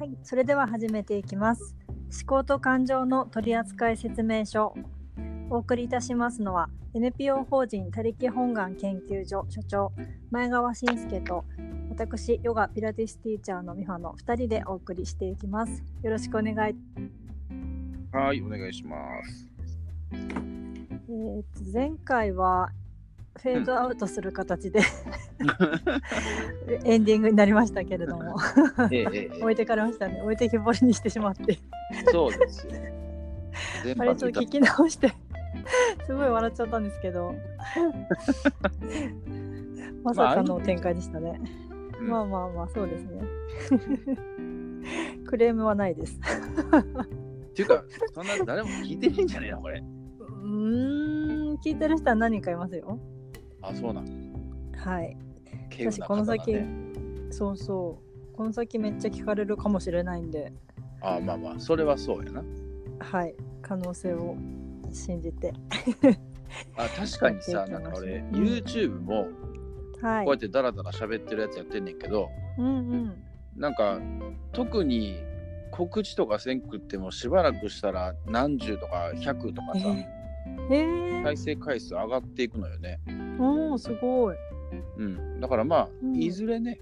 はい、それでは始めていきます。思考と感情の取扱説明書。お送りいたしますのは NPO 法人他力本願研究所所長前川信介と私ヨガピラティスティーチャーの美穂の2人でお送りしていきます。よろしくお願い。はい、お願いします。えーと前回はフェードアウトする形で、エンディングになりましたけれども。ええええ置いてかれましたね。置いてきぼりにしてしまって。そうですよ。全あれちょっと聞き直してすごい笑っちゃったんですけど。まさかの展開でしたね、うん。まあまあまあそうですね。クレームはないです。っていうか、そんな誰も聞いてないんじゃねえな、これ。うーん聞いてる人は何人かいますよあ、そうなん。はい。私この先、そうそう。この先めっちゃ聞かれるかもしれないんで。あ、まあまあ、それはそうやな。はい。可能性を信じて。あ、確かにさ、なんか俺、うん。YouTube もはい。こうやってダラダラ喋ってるやつやってんねんけど、うんうん。なんか、特に告知とかせんくってもしばらくしたら何十とか100とかさ、えー、再生回数上がっていくのよね。おーすごいうん。だからまあ、うんいずれね、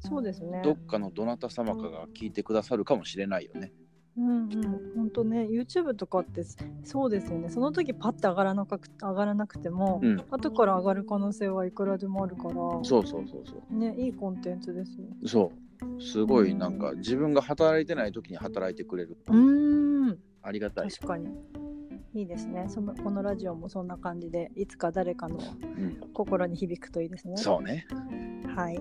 そうですねどっかのどなた様かが聞いてくださるかもしれないよね。うんうん、本当ね YouTube とかってそうですよねその時パッて上がらなく上がらなくても、うん。後から上がる可能性はいくらでもあるからそうそうそうそう。ねいいコンテンツですよそう。すごいなんか自分が働いてない時に働いてくれる。うーんありがたい。確かにいいですね。そのこのラジオもそんな感じでいつか誰かのうん、心に響くといいですね。そうね。はい。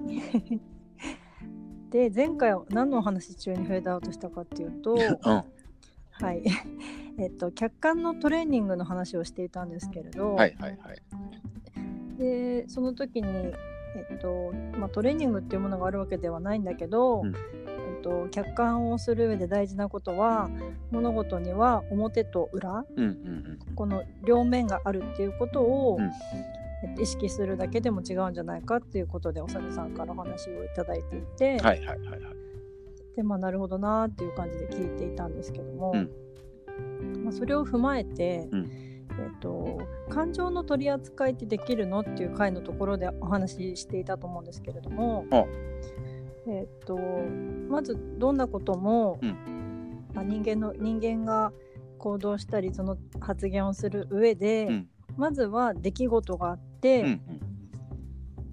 で前回は何のお話中にフェードアウトしたかっていうとうん。はい。えっと客観のトレーニングの話をしていたんですけれど、はいはいはい。でその時に、えっとまあ、トレーニングっていうものがあるわけではないんだけど、うんと、客観をする上で大事なことは物事には表と裏うんうんこの両面があるっていうことを、うんえっと意識するだけでも違うんじゃないかっていうことでおさるさんからお話をいただいていて、うん。はいはいはいはい。でまあなるほどなーっていう感じで聞いていたんですけども、まあ、それを踏まえて、うんえっと感情の取り扱いってできるのっていう回のところでお話ししていたと思うんですけれども、あえっとまずどんなことも、うまあ、人間の人間が行動したりその発言をする上で、うんまずは出来事があって、うん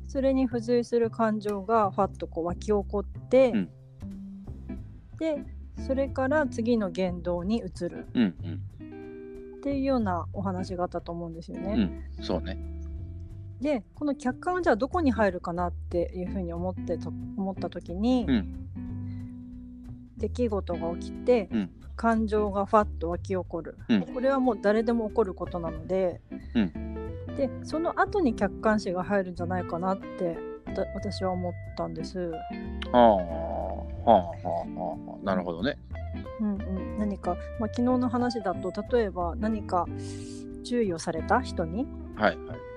それに付随する感情がファッとこう湧き起こって、うんでそれから次の言動に移るうんうんっていうようなお話があったと思うんですよね。うん。そうね。でこの客観はじゃあどこに入るかなっていうふうに思ってと思った時に、うん出来事が起きて、うん感情がファッと湧き起こる、うんこれはもう誰でも起こることなので、うでその後に客観視が入るんじゃないかなって私は思ったんです。はあはあはあはあ。なるほどね。うんうん、何か、まあ、昨日の話だと例えば何か注意をされた人にはいはい。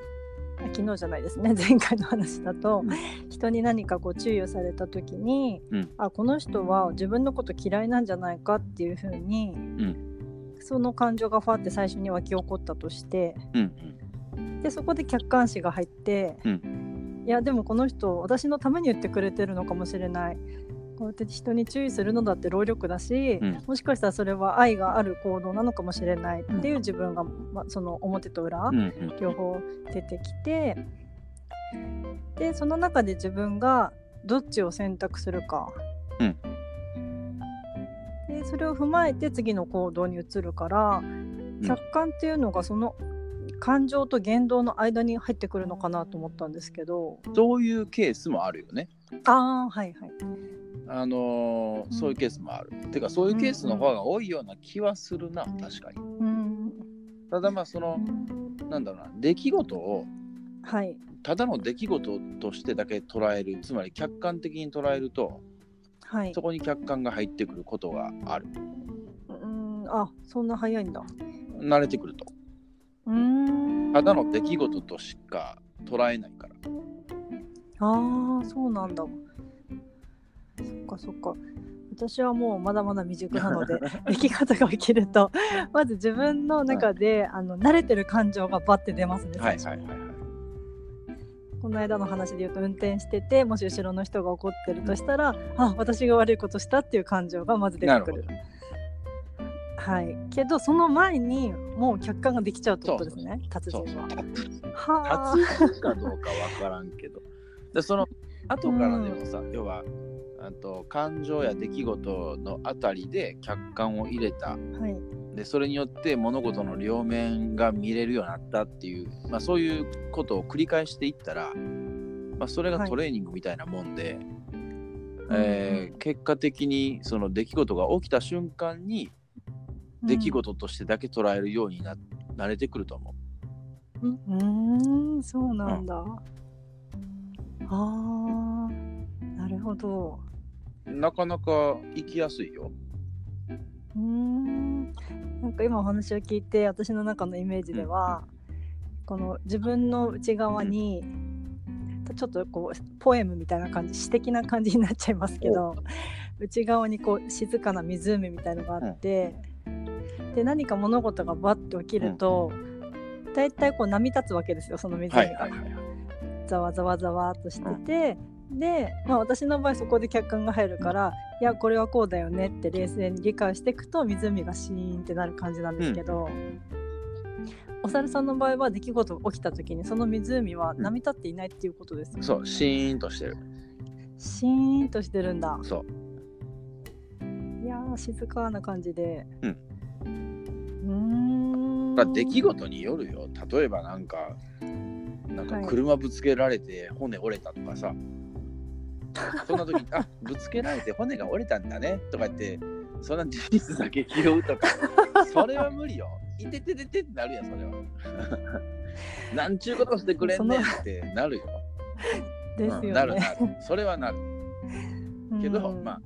あ昨日じゃないですね。前回の話だと、うん。人に何かこう注意をされた時に、うん。あこの人は自分のこと嫌いなんじゃないかっていうふうに、ん。その感情がファって最初に湧き起こったとしてうんでそこで客観視が入って、ういやでもこの人私のために言ってくれてるのかもしれないこうやって人に注意するのだって労力だし、うん。もしかしたらそれは愛がある行動なのかもしれないっていう自分が、まあ、その表と裏、うんうん。両方出てきてでその中で自分がどっちを選択するか、うん。でそれを踏まえて次の行動に移るから、客観っていうのがその感情と言動の間に入ってくるのかなと思ったんですけど。そういうケースもあるよね。ああはいはいあのーそういうケースもある。てかそういうケースの方が多いような気はするな、確かに。うん。ただまあそのなんだろうな出来事をはい。ただの出来事としてだけ捉えるつまり客観的に捉えるとはい。そこに客観が入ってくることがある。うん。あそんな早いんだ。慣れてくると。うーん。ただの出来事としか捉えないから。ああそうなんだ。そっかそっか。私はもうまだまだ未熟なので出来事が起きると。まず自分の中で、あの慣れてる感情がバッて出ますねはい最初にはいはい。はい。この間の話で言うと運転しててもし後ろの人が怒ってるとしたら、あ私が悪いことしたっていう感情がまず出てくる。はい。けどその前にもう客観ができちゃうってことですね達そうそう。人は。はあ。立つかどうかわからんけど。でその後からでもさ、要はあと感情や出来事のあたりで客観を入れた。はい。でそれによって物事の両面が見れるようになったっていう、まあ、そういうことを繰り返していったら、まあ、それがはい。トレーニングみたいなもんで、えー結果的にその出来事が起きた瞬間に出来事としてだけ捉えるようにな,、慣れてくると思う。うん。うーんそうなんだ。あーなるほど。なかなか生きやすいよ。うーん。なんか今お話を聞いて私の中のイメージでは、この自分の内側に、ちょっとこうポエムみたいな感じ詩的な感じになっちゃいますけど内側にこう静かな湖みたいのがあって、で何か物事がバッて起きると、だいたいこう波立つわけですよその湖が。はいはいはい。ざわざわざわっとしてて、で、まあ、私の場合そこで客観が入るから、いやこれはこうだよねって冷静に理解していくと湖がシーンってなる感じなんですけど、お猿さんの場合は出来事が起きた時にその湖は波立っていないっていうことですよね。そう、シーンとしてる。シーンとしてるんだ。そう。いやー静かな感じで。うんうーん。まあ、出来事によるよ。例えばなんか、なんかはい車ぶつけられて骨折れたとかさ、そんな時に、あぶつけられて骨が折れたんだねとか言って、そんな事実だけ拾うとか、それは無理よ。いててててってなるやん、それは。なんちゅうことしてくれんねんってなるよ。ですよね。うんなるなる。それはなる。けど、うんまあ、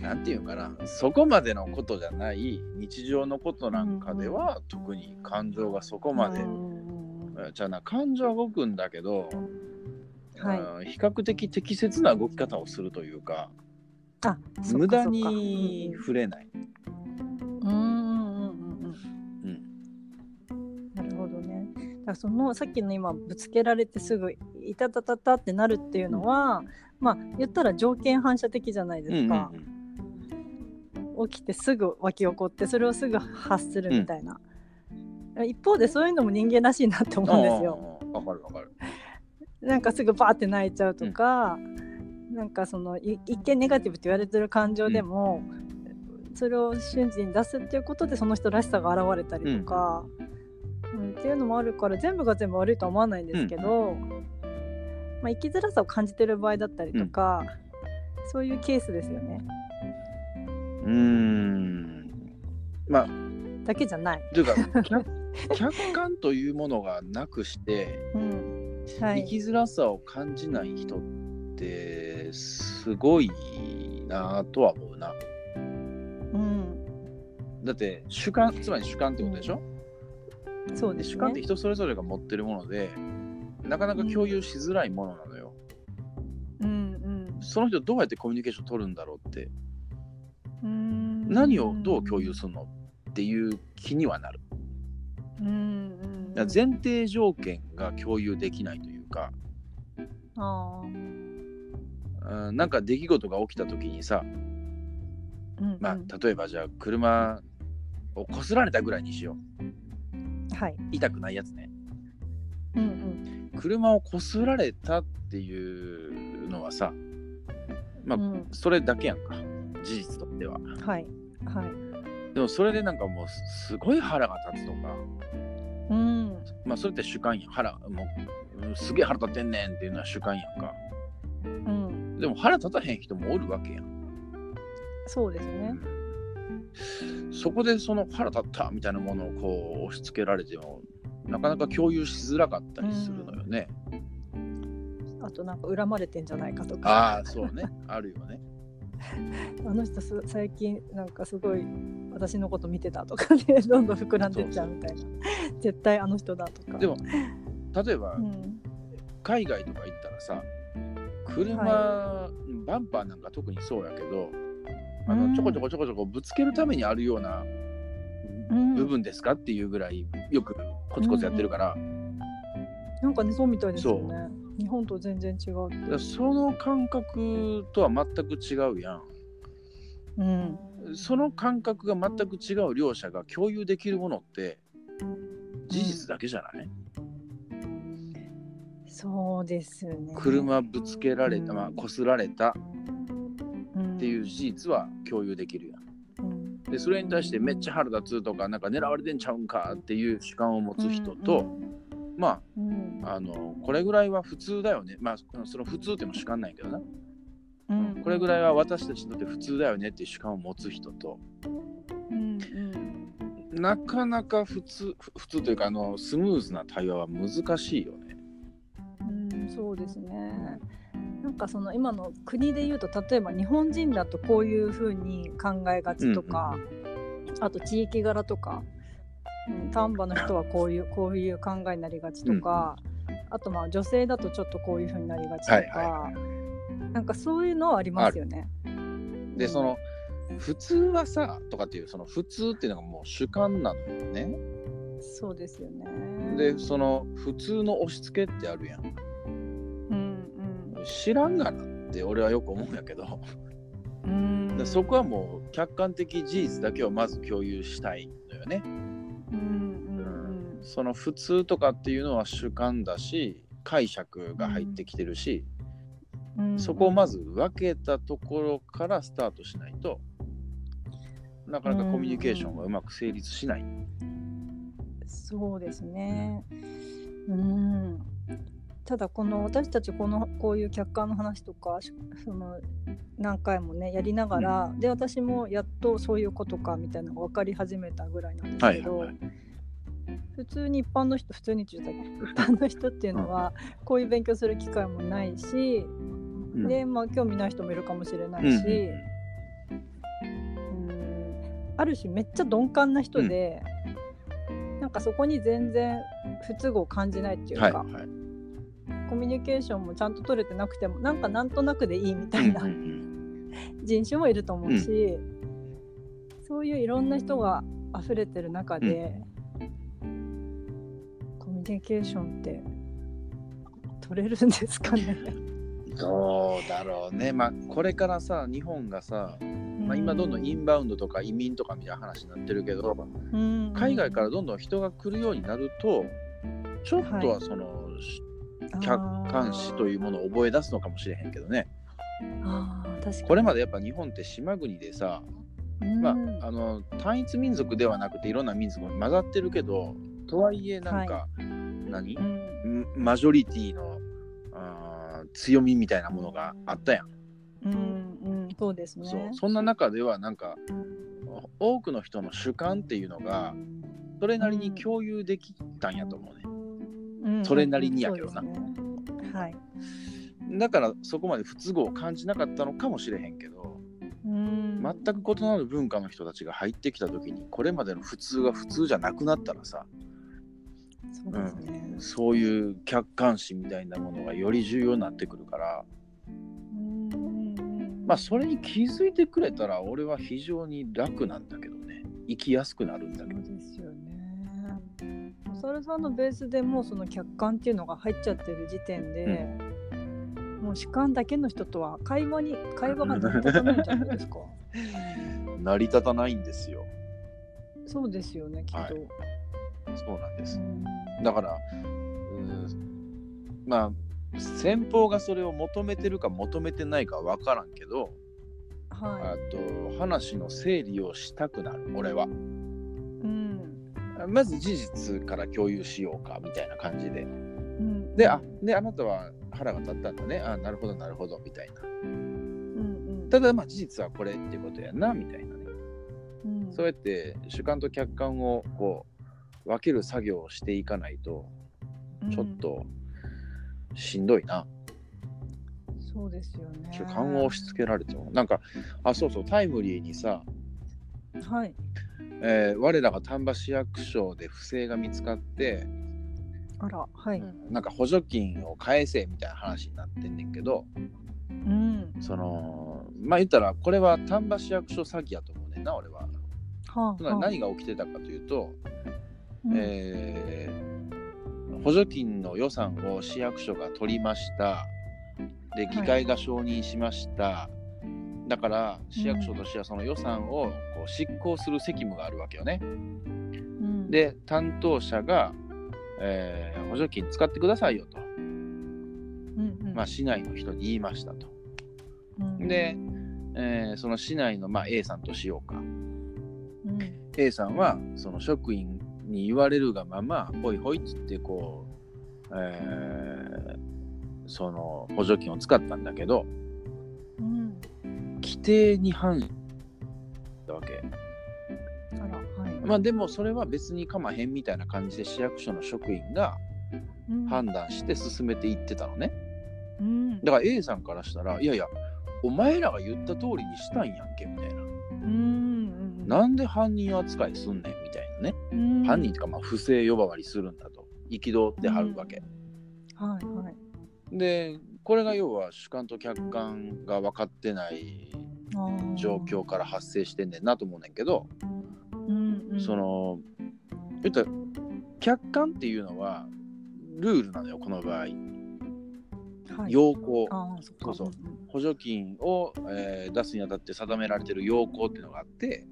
なんていうかな、そこまでのことじゃない日常のことなんかでは、特に感情がそこまで、うんじゃあな、感情は動くんだけど、はいうん比較的適切な動き方をするというか、あ無駄に触れない。うんうんうんうんうんうんなるほどね。だからそのさっきの今ぶつけられてすぐいたたたたってなるっていうのは、まあ言ったら条件反射的じゃないうんですかうん。うん起きてすぐ湧き起こってそれをすぐ発するみたいな。一方でそういうのも人間らしいなって思うんですよ。わかるわかる。なんかすぐバーって泣いちゃうとか、なんかそのい一見ネガティブって言われてる感情でも、それを瞬時に出すっていうことでその人らしさが現れたりとか、うんっていうのもあるから全部が全部悪いとは思わないんですけど、まあ、生きづらさを感じてる場合だったりとか、そういうケースですよねうーん。まあ、だけじゃない。というか、客客観というものがなくして、うんはい、生きづらさを感じない人ってすごいなとは思うな。うん、だって主観つまり主観ってことでしょ、そうでです主観ってね。人それぞれが持ってるものでなかなか共有しづらいものなのよ。うんその人どうやってコミュニケーション取るんだろうってうん、うん何をどう共有するの？っていう気にはなる。うんうんだから前提条件が共有できないというか、あうん、なんか出来事が起きた時にさ、ーうん。まあ、例えばじゃあ車をこすられたぐらいにしよう。はい。痛くないやつね。うんうん。車をこすられたっていうのはさまあうん。それだけやんか。事実としては。はい。はい。でもそれでなんかもうすごい腹が立つとか。うんまあそれって主観やん腹もううんすげえ腹立ってんねんっていうのは主観やんかうんでも腹立たへん人もおるわけやんそうですね。そこでその腹立ったみたいなものをこう押し付けられてもなかなか共有しづらかったりするのよね。あとなんか恨まれてんじゃないかとか。ああそうねあるよね。あの人す最近なんかすごい私のこと見てたとかねどんどん膨らんでっちゃうみたいな。絶対あの人だとか。でも例えば、うん。海外とか行ったらさ車、はバンパーなんか特にそうやけどあうん。のちょこちょこちょこちょこぶつけるためにあるようなうん。部分ですかっていうぐらいよくコツコツやってるから、なんかねそうみたいですよね日本と全然違うその感覚とは全く違うやん。うん。その感覚が全く違う両者が共有できるものって事実だけじゃない、そうですね。車ぶつけられた、うん。まあ、こすられたっっていう事実は共有できるやん。うん。でそれに対してめっちゃ腹立つとかなんか狙われてんちゃうんかっていう主観を持つ人と、まうん。ああのこれぐらいは普通だよね。まあその普通っても主観ないけどな、うん。これぐらいは私たちにとって普通だよねっていう主観を持つ人と。うんうん。なかなか普通ふ普通というかあのスムーズな対話は難しいよね。うんそうですね。なんかその今の国で言うと例えば日本人だとこういうふうに考えがちとか、あと地域柄とか、うん、丹波の人はこういうこういう考えになりがちとか、あとまあ女性だとちょっとこういうふうになりがちとか、はいはなんかそういうのはありますよね。でその普通はさとかっていうその普通っていうのがもう主観なのよね。そうですよね。でその普通の押し付けってあるやん。うん知らんがなって俺はよく思うんやけど、うんうんでそこはもう客観的事実だけをまず共有したいのよね。うんうんその普通とかっていうのは主観だし解釈が入ってきてるし、うんうんそこをまず分けたところからスタートしないとなかなかコミュニケーションがうまく成立しない。そうですね。うん。ただこの私たちこのこういう客観の話とかしその何回もねやりながら、で私もやっとそういうことかみたいなのが分かり始めたぐらいなんですけど、はいはい普通に一般の人普通にって言った一般の人っていうのはこういう勉強する機会もないし、うん。でまあ興味ない人もいるかもしれなうんいし、うん。ある種めっちゃ鈍感な人で、なんかそこに全然不都合を感じないっていうか、はいはい。コミュニケーションもちゃんと取れてなくてもなんかなんとなくでいいみたいなうんうん人種もいると思うし、そういういろんな人が溢れてる中で、コミュニケーションって取れるんですかね？うんどうだろうね。まあこれからさ日本がさ、まあ、今どんどんインバウンドとか移民とかみたいな話になってるけど、うん。海外からどんどん人が来るようになるとちょっとはその、客観視というものを覚え出すのかもしれへんけどね。これまでやっぱ日本って島国でさ、まあ、あの単一民族ではなくていろんな民族が混ざってるけどとはいえなんか、何うん。ん。マジョリティのあー強みみたいなものがあったやん、うんう。んそうですね。そう。そんな中ではなんか多くの人の主観っていうのがそれなりに共有できたんやと思うね、うん。それなりにやけどな。そうですね。はい。だからそこまで不都合を感じなかったのかもしれへんけどうん。全く異なる文化の人たちが入ってきた時にこれまでの普通が普通じゃなくなったらさそうですね。そういう客観視みたいなものがより重要になってくるから。うん。まあそれに気づいてくれたら俺は非常に楽なんだけどね。生きやすくなるんだけど。そうですよね。お猿さんのベースでもうその客観っていうのが入っちゃってる時点で、もう主観だけの人とは会話に会話が成り立たないんじゃないですか。成り立たないんですよ。そうですよねきっと。はい。そうなんです。うんだからうんまあ先方がそれを求めてるか求めてないかわからんけどはあと話の整理をしたくなる俺は。いうん。まず事実から共有しようかみたいな感じで。うん。であであなたは腹が立ったんだね。あなるほどなるほどみたいな。うんうん。ただまあ事実はこれっていうことやなみたいなね。うん。そうやって主観と客観をこう分ける作業をしていかないとちょっとしんどいな、そうですよね。主観を押し付けられてもなんかあそうそうタイムリーにさ、はい。えー我らが丹波市役所で不正が見つかって、あら、はい。なんか補助金を返せみたいな話になってんねんけどうん。そのまあ言ったらこれは丹波市役所詐欺やと思うねんな俺は。はつまり何が起きてたかというと、うん。えー補助金の予算を市役所が取りました。で議会が承認しました、だから市役所としてはその予算をこう執行する責務があるわけよね。うん、で担当者が、えー補助金使ってくださいよと、うんうん。まあ、市内の人に言いましたと。うんで、えーその市内の、まあ、A さんとしようか。うん。A さんはその職員に言われるがままほいほいっつってこう、えーその補助金を使ったんだけどうん。規定に反したわけ。あらはい。まあでもそれは別にかまへんみたいな感じで市役所の職員がうん。判断して進めていってたのね。うん。だから A さんからしたらいやいやお前らが言った通りにしたんやんけみたいな。うん。なんで犯人扱いすんねんみたいなね。うん。犯人とかまあ不正呼ばわりするんだと憤ってはるわけ、はいはい。でこれが要は主観と客観が分かってない状況から発生してんねんなと思うねんけど、うんうん。その言ったら客観っていうのはルールなのよこの場合。はい。要項。そうそう。補助金を、えー出すにあたって定められてる要項っていうのがあって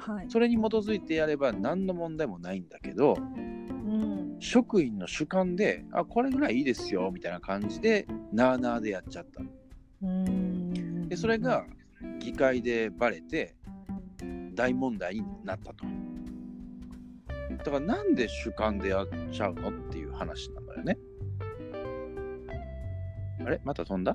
はい。それに基づいてやれば何の問題もないんだけどうん。職員の主観であこれぐらいいいですよみたいな感じでなあなあでやっちゃった。うん。でそれが議会でバレて大問題になったと。だからなんで主観でやっちゃうのっていう話なのよね。あれ？また飛んだ？